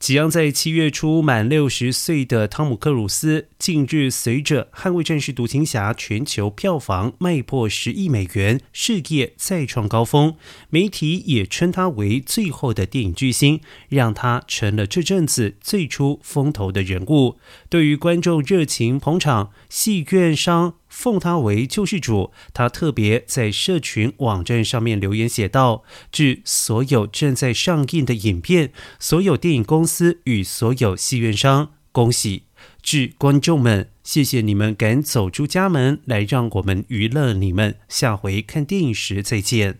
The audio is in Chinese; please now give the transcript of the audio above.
即将在七月初满六十岁的汤姆·克鲁斯，近日随着《捍卫战士：独行侠》全球票房迈破十亿美元，事业再创高峰。媒体也称他为最后的电影巨星，让他成了这阵子最出风头的人物。对于观众热情捧场，戏院商。奉他为救世主，他特别在社群网站上面留言写道：“致所有正在上映的影片，所有电影公司与所有戏院商，恭喜！致观众们，谢谢你们敢走出家门来让我们娱乐你们。下回看电影时再见。”